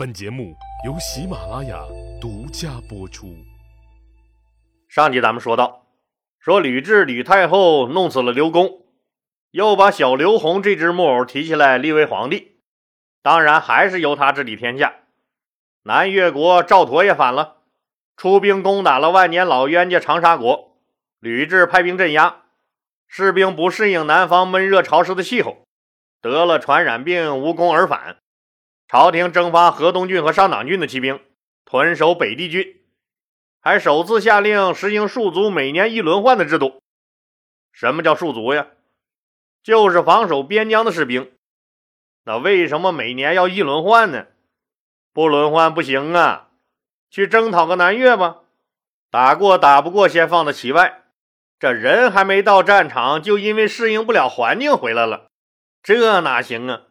本节目由喜马拉雅独家播出。上集咱们说到，说吕雉吕太后弄死了刘公，又把小刘宏这只木偶提起来立为皇帝，当然还是由他治理天下。南越国赵佗也反了，出兵攻打了万年老冤家长沙国，吕雉派兵镇压，士兵不适应南方闷热潮湿的气候，得了传染病，无功而返。朝廷征发河东郡和上党郡的骑兵屯守北地郡，还首次下令实行戍卒每年一轮换的制度。什么叫戍卒呀？就是防守边疆的士兵。那为什么每年要一轮换呢？不轮换不行啊！去征讨个南越吧，打过打不过先放在其外。这人还没到战场，就因为适应不了环境回来了，这哪行啊？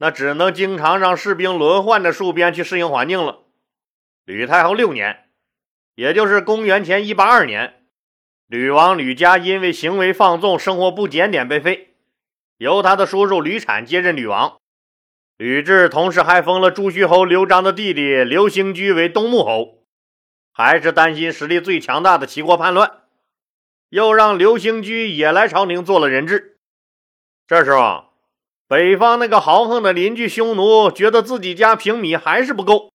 那只能经常让士兵轮换着戍边去适应环境了。吕太后六年，也就是公元前一八二年，吕王吕嘉因为行为放纵、生活不检点被废，由他的叔叔吕产接任吕王。吕雉同时还封了朱虚侯刘璋的弟弟刘兴居为东穆侯，还是担心实力最强大的齐国叛乱，又让刘兴居也来朝廷做了人质。这时候。北方那个豪横的邻居匈奴觉得自己家平米还是不够，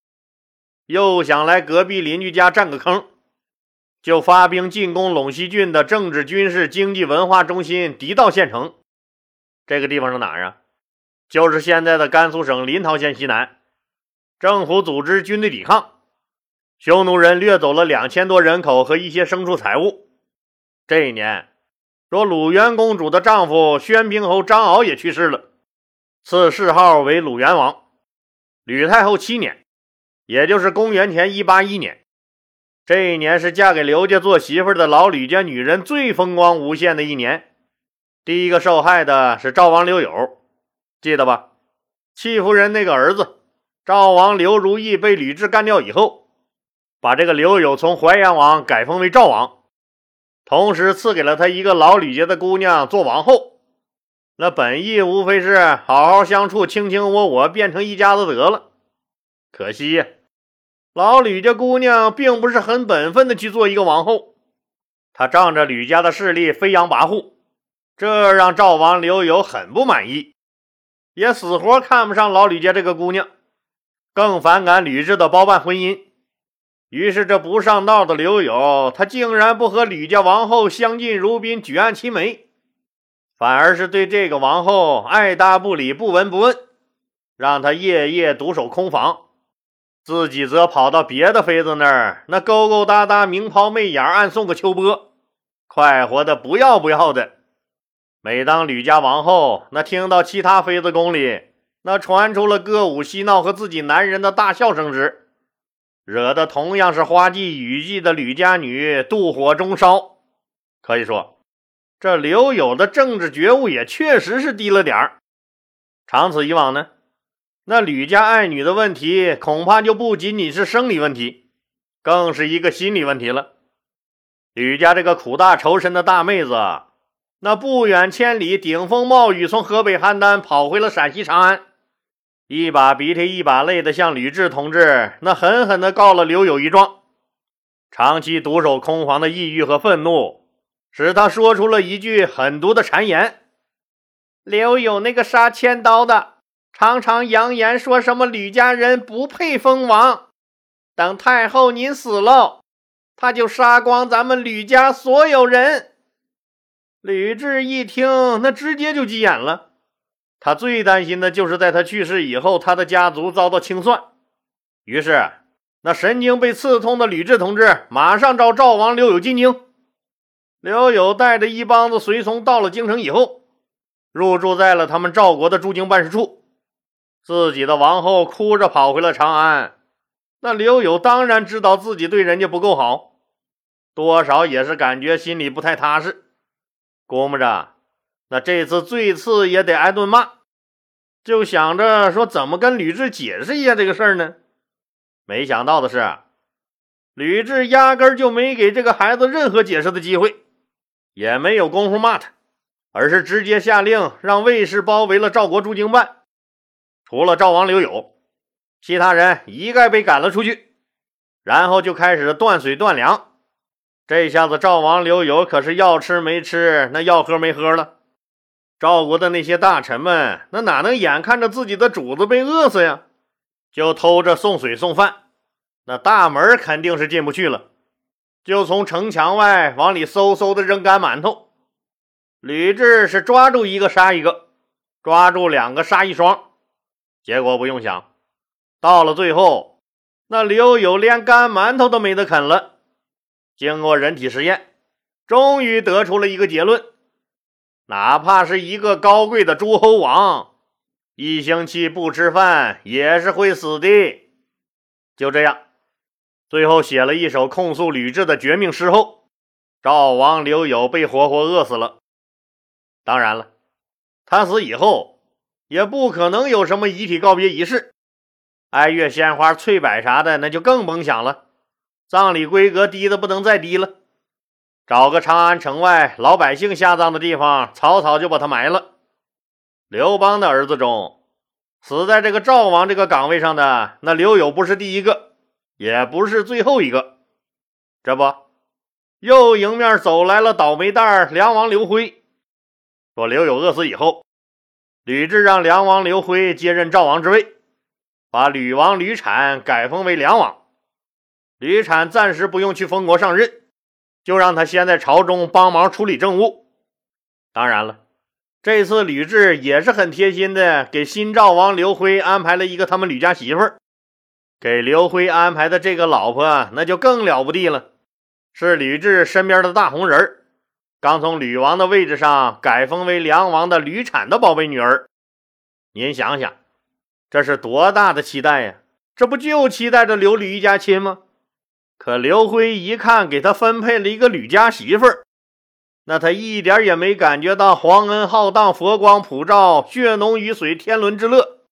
又想来隔壁邻居家占个坑，就发兵进攻陇西郡的政治、军事、经济、文化中心狄道县城。这个地方是哪儿啊？就是现在的甘肃省临洮县西南。政府组织军队抵抗，匈奴人掠走了两千多人口和一些牲畜财物。这一年，说鲁元公主的丈夫宣平侯张敖也去世了。赐谥号为鲁元王。吕太后七年，也就是公元前一八一年，这一年是嫁给刘家做媳妇的老吕家女人最风光无限的一年。第一个受害的是赵王刘友，记得吧？戚夫人那个儿子赵王刘如意被吕雉干掉以后，把这个刘友从淮阳王改封为赵王，同时赐给了他一个老吕家的姑娘做王后。那本意无非是好好相处，卿卿我我，变成一家子得了。可惜呀老吕家姑娘并不是很本分的去做一个王后，她仗着吕家的势力飞扬跋扈，这让赵王刘友很不满意，也死活看不上老吕家这个姑娘，更反感吕雉的包办婚姻。于是这不上道的刘友，他竟然不和吕家王后相敬如宾，举案齐眉。反而是对这个王后爱答不理、不闻不问，让她夜夜独守空房，自己则跑到别的妃子那儿，那勾勾搭搭、明抛媚眼，暗送个秋波，快活的不要不要的。每当吕家王后那听到其他妃子宫里那传出了歌舞嬉闹和自己男人的大笑声时，惹得同样是花季雨季的吕家女妒火中烧，可以说。这刘友的政治觉悟也确实是低了点儿。长此以往呢，那吕家爱女的问题恐怕就不仅仅是生理问题，更是一个心理问题了。吕家这个苦大仇深的大妹子，那不远千里顶风冒雨从河北邯郸跑回了陕西长安，一把鼻涕一把泪的向吕雉同志那狠狠的告了刘友一状。长期独守空房的抑郁和愤怒。使他说出了一句狠毒的谗言：“刘友那个杀千刀的，常常扬言说什么吕家人不配封王，等太后您死了，他就杀光咱们吕家所有人。”吕雉一听，那直接就急眼了。他最担心的就是在他去世以后，他的家族遭到清算。于是，那神经被刺痛的吕雉同志马上召赵王刘友进京。刘友带着一帮子随从到了京城以后，入住在了他们赵国的驻京办事处。自己的王后哭着跑回了长安，那刘友当然知道自己对人家不够好，多少也是感觉心里不太踏实，估摸着那这次最次也得挨顿骂，就想着说怎么跟吕雉解释一下这个事儿呢？没想到的是，吕雉压根就没给这个孩子任何解释的机会。也没有功夫骂他，而是直接下令让卫士包围了赵国驻京办。除了赵王刘友，其他人一概被赶了出去，然后就开始断水断粮。这下子赵王刘友可是要吃没吃，那要喝没喝了。赵国的那些大臣们，那哪能眼看着自己的主子被饿死呀？就偷着送水送饭，那大门肯定是进不去了，就从城墙外往里嗖嗖的扔干馒头。吕雉是抓住一个杀一个，抓住两个杀一双，结果不用想，到了最后，那刘友连干馒头都没得啃了。经过人体实验，终于得出了一个结论：哪怕是一个高贵的诸侯王，一星期不吃饭也是会死的。就这样，最后写了一首控诉吕雉的绝命诗后，赵王刘友被活活饿死了。当然了，他死以后也不可能有什么遗体告别仪式，哀乐、鲜花、翠柏啥的，那就更甭想了。葬礼规格低的不能再低了，找个长安城外老百姓下葬的地方，草草就把他埋了。刘邦的儿子中，死在这个赵王这个岗位上的那刘友不是第一个，也不是最后一个。这不，又迎面走来了倒霉蛋梁王刘辉。说刘友饿死以后，吕雉让梁王刘辉接任赵王之位，把吕王吕产改封为梁王。吕产暂时不用去封国上任，就让他先在朝中帮忙处理政务。当然了，这次吕雉也是很贴心的，给新赵王刘辉安排了一个他们吕家媳妇儿。给刘辉安排的这个老婆，那就更了不地了，是吕雉身边的大红人儿。刚从吕王的位置上改封为梁王的吕产的宝贝女儿，您想想，这是多大的期待呀！这不就期待着刘吕一家亲吗？可刘辉一看，给他分配了一个吕家媳妇儿，那他一点也没感觉到皇恩浩荡、佛光普照、血浓于水、天伦之乐，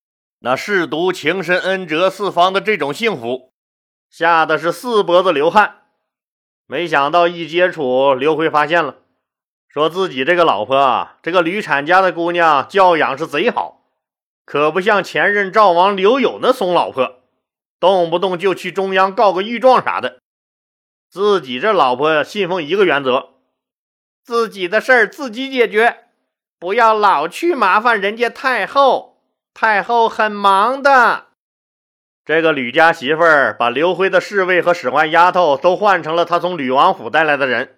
那舐犊情深、恩泽四方的这种幸福，吓得是四脖子流汗。没想到一接触，刘辉发现了。说自己这个老婆啊，这个吕产家的姑娘教养是贼好，可不像前任赵王刘友那怂老婆，动不动就去中央告个御状啥的。自己这老婆信奉一个原则：自己的事儿自己解决，不要老去麻烦人家太后。太后很忙的。这个吕家媳妇儿把刘辉的侍卫和使唤丫头都换成了他从吕王府带来的人。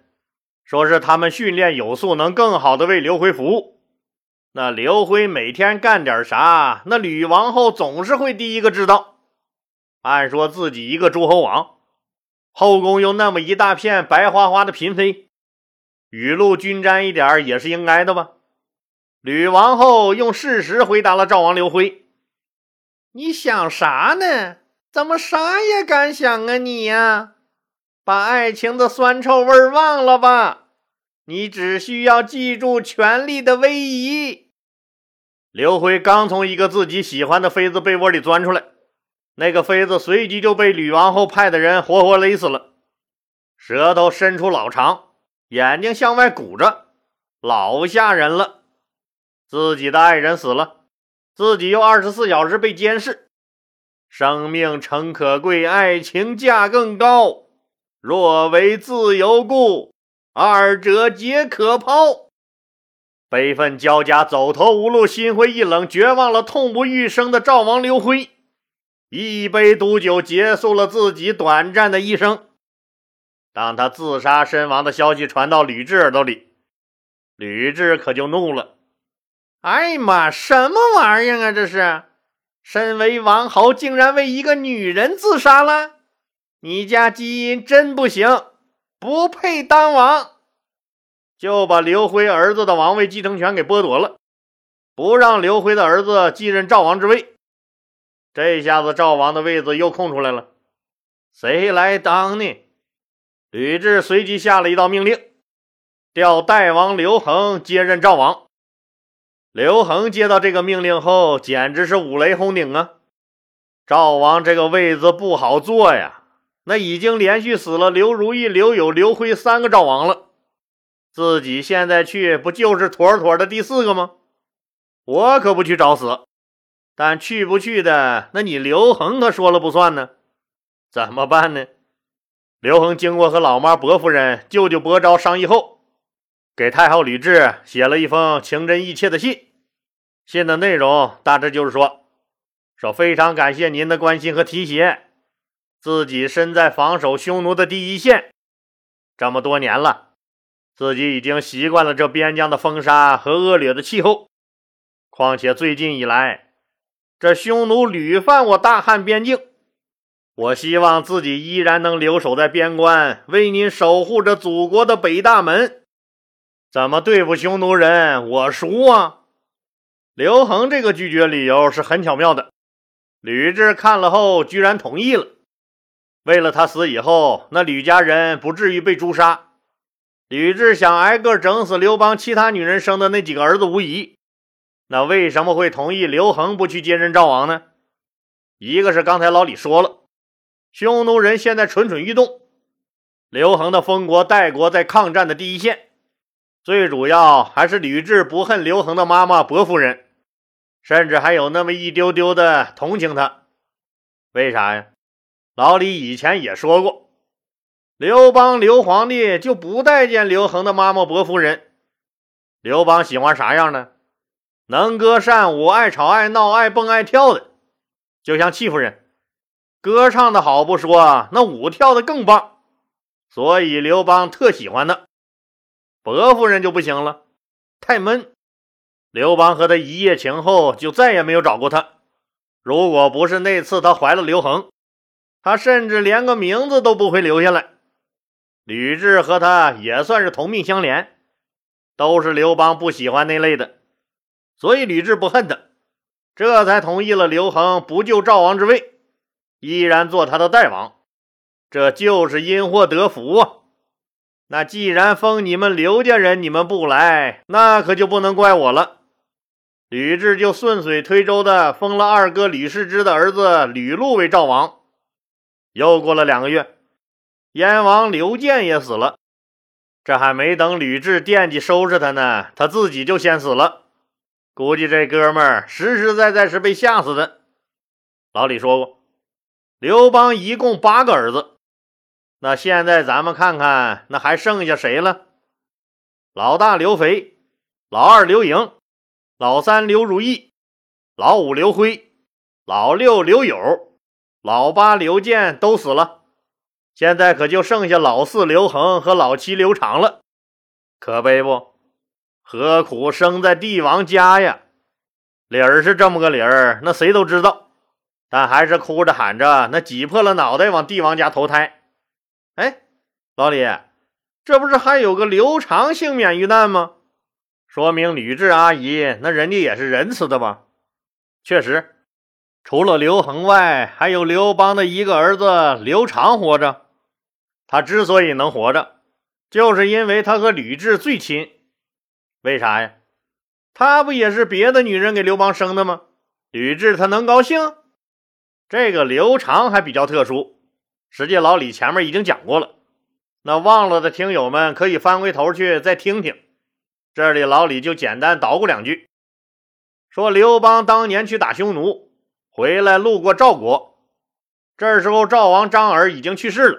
说是他们训练有素，能更好的为刘辉服务。那刘辉每天干点啥？那吕王后总是会第一个知道。按说自己一个诸侯王，后宫又那么一大片白花花的嫔妃，雨露均沾一点也是应该的吧？吕王后用事实回答了赵王刘辉：“你想啥呢？怎么啥也敢想啊你呀？”把爱情的酸臭味忘了吧，你只需要记住权力的威仪。刘辉刚从一个自己喜欢的妃子被窝里钻出来，那个妃子随即就被吕王后派的人活活勒死了，舌头伸出老长，眼睛向外鼓着，老吓人了。自己的爱人死了，自己又二十四小时被监视，生命诚可贵，爱情价更高。若为自由故，二者皆可抛。悲愤交加、走投无路、心灰意冷、绝望了、痛不欲生的赵王刘辉，一杯毒酒结束了自己短暂的一生。当他自杀身亡的消息传到吕雉耳朵里，吕雉可就怒了：“哎呀妈，什么玩意儿啊！这是，身为王侯，竟然为一个女人自杀了！”你家基因真不行，不配当王，就把刘辉儿子的王位继承权给剥夺了，不让刘辉的儿子继任赵王之位。这下子赵王的位子又空出来了，谁来当呢？吕雉随即下了一道命令，调代王刘恒接任赵王。刘恒接到这个命令后，简直是五雷轰顶啊！赵王这个位子不好坐呀。那已经连续死了刘如意、刘友、刘辉三个赵王了，自己现在去不就是妥妥的第四个吗？我可不去找死。但去不去的，那你刘恒可说了不算呢。怎么办呢？刘恒经过和老妈薄夫人、舅舅薄昭商议后，给太后吕雉写了一封情真意切的信。信的内容大致就是说：说非常感谢您的关心和提携，自己身在防守匈奴的第一线这么多年了，自己已经习惯了这边疆的风沙和恶劣的气候。况且最近以来，这匈奴屡犯我大汉边境。我希望自己依然能留守在边关，为您守护着祖国的北大门。怎么对付匈奴人，我熟啊！刘恒这个拒绝理由是很巧妙的。吕雉看了后，居然同意了。为了他死以后，那吕家人不至于被诛杀，吕雉想挨个整死刘邦其他女人生的那几个儿子无疑。那为什么会同意刘恒不去接任赵王呢？一个是刚才老李说了。匈奴人现在蠢蠢欲动，刘恒的封国代国在抗战的第一线，最主要还是吕雉不恨刘恒的妈妈薄夫人，甚至还有那么一丢丢的同情他。为啥呀？老李以前也说过，刘邦刘皇帝就不待见刘恒的妈妈薄夫人。刘邦喜欢啥样的？能歌善舞、爱吵爱闹、爱蹦爱跳的，就像戚夫人。歌唱的好不说，那舞跳的更棒，所以刘邦特喜欢他。薄夫人就不行了，太闷。刘邦和他一夜情后，就再也没有找过她。如果不是那次他怀了刘恒，他甚至连个名字都不会留下来。吕雉和他也算是同命相连，都是刘邦不喜欢那类的，所以吕雉不恨他，这才同意了刘恒不救赵王之位。依然做他的代王，这就是因祸得福啊！那既然封你们刘家人，你们不来，那可就不能怪我了。吕雉就顺水推舟的封了二哥吕世之的儿子吕禄为赵王。又过了两个月，燕王刘建也死了。这还没等吕雉惦记收拾他呢，他自己就先死了。估计这哥们儿实实在在是被吓死的。老李说过。刘邦一共八个儿子，那现在咱们看看，那还剩下谁了？老大刘肥，老二刘盈，老三刘如意，老五刘辉，老六刘友，老八刘建都死了。现在可就剩下老四刘恒和老七刘长了，可悲不？何苦生在帝王家呀？理儿是这么个理儿，那谁都知道。但还是哭着喊着，那挤破了脑袋往帝王家投胎。哎，老李，这不是还有个刘长幸免于难吗？说明吕雉阿姨那人家也是仁慈的吧？确实，除了刘恒外，还有刘邦的一个儿子刘长活着。他之所以能活着，就是因为他和吕雉最亲。为啥呀？他不也是别的女人给刘邦生的吗？吕雉他能高兴？这个刘长还比较特殊，实际老李前面已经讲过了，那忘了的听友们可以翻回头去再听听。这里老李就简单捣鼓两句，说刘邦当年去打匈奴，回来路过赵国，这时候赵王张耳已经去世了，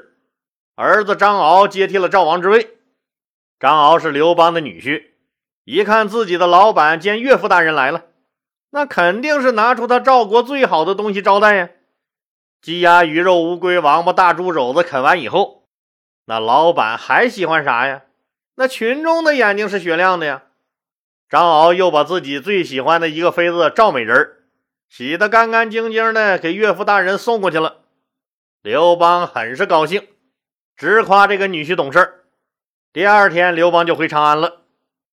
儿子张敖接替了赵王之位。张敖是刘邦的女婿，一看自己的老板兼岳父大人来了，那肯定是拿出他赵国最好的东西招待呀。鸡鸭鱼肉、乌龟、王八、大猪肘子啃完以后，那老板还喜欢啥呀？那群众的眼睛是雪亮的呀。张敖又把自己最喜欢的一个妃子赵美人洗得干干净净的，给岳父大人送过去了。刘邦很是高兴，直夸这个女婿懂事第二天，刘邦就回长安了。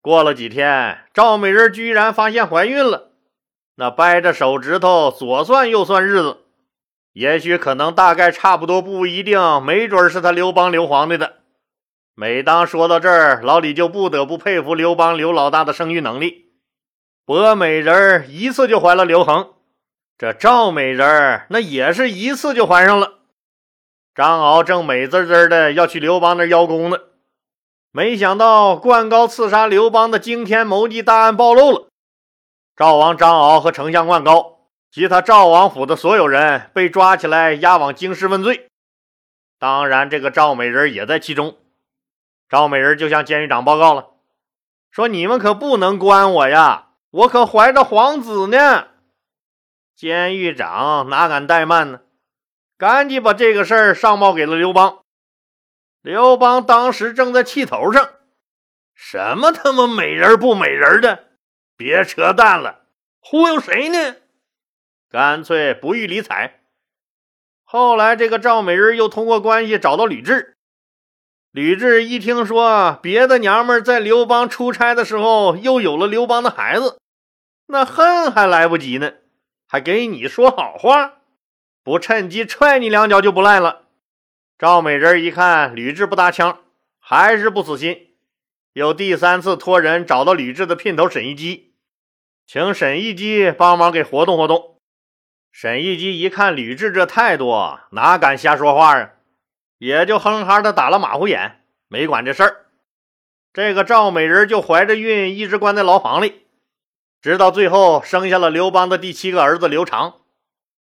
过了几天，赵美人居然发现怀孕了。那掰着手指头左算右算日子。也许可能大概差不多不一定，没准是他刘邦刘皇帝的。每当说到这儿，老李就不得不佩服刘邦刘老大的生育能力。博美人一次就怀了刘恒，这赵美人那也是一次就怀上了。张敖正美滋滋的要去刘邦那邀功呢，没想到灌高刺杀刘邦的惊天谋计大案暴露了。赵王张敖和丞相灌高其他赵王府的所有人被抓起来押往京师问罪。当然，这个赵美人也在其中。赵美人就向监狱长报告了，说：“你们可不能关我呀，我可怀着皇子呢。”监狱长哪敢怠慢呢？赶紧把这个事儿上报给了刘邦。刘邦当时正在气头上，什么他妈美人不美人的，别扯淡了，忽悠谁呢？干脆不予理睬。后来，这个赵美人又通过关系找到吕雉。吕雉一听说别的娘们在刘邦出差的时候又有了刘邦的孩子，那恨还来不及呢，还给你说好话，不趁机踹你两脚就不赖了。赵美人一看吕雉不搭腔，还是不死心，又第三次托人找到吕雉的姘头沈一基，请沈一基帮忙给活动活动。沈一基一看吕雉这态度，哪敢瞎说话啊？也就哼哈的打了马虎眼，没管这事儿。这个赵美人就怀着孕，一直关在牢房里，直到最后生下了刘邦的第七个儿子刘长。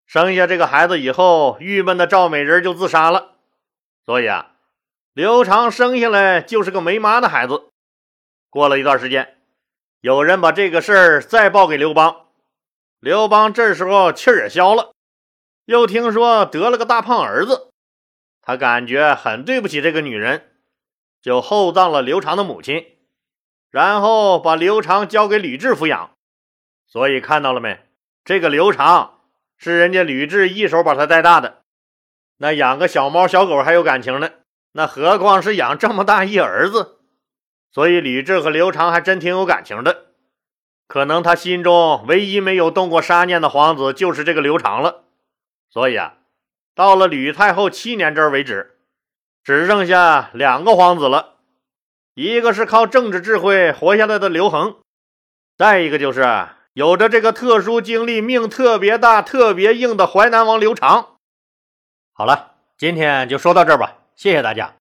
生下这个孩子以后，郁闷的赵美人就自杀了。所以啊，刘长生下来就是个没妈的孩子。过了一段时间，有人把这个事儿再报给刘邦，刘邦这时候气儿也消了，又听说得了个大胖儿子。他感觉很对不起这个女人，就厚葬了刘长的母亲，然后把刘长交给吕雉抚养。所以看到了没？这个刘长是人家吕雉一手把他带大的。那养个小猫小狗还有感情呢，那何况是养这么大一儿子？所以吕雉和刘长还真挺有感情的。可能他心中唯一没有动过杀念的皇子就是这个刘长了。所以啊。到了吕太后七年这儿为止，只剩下两个皇子了，一个是靠政治智慧活下来的刘恒，再一个就是有着这个特殊经历、命特别大、特别硬的淮南王刘长。好了，今天就说到这儿吧，谢谢大家。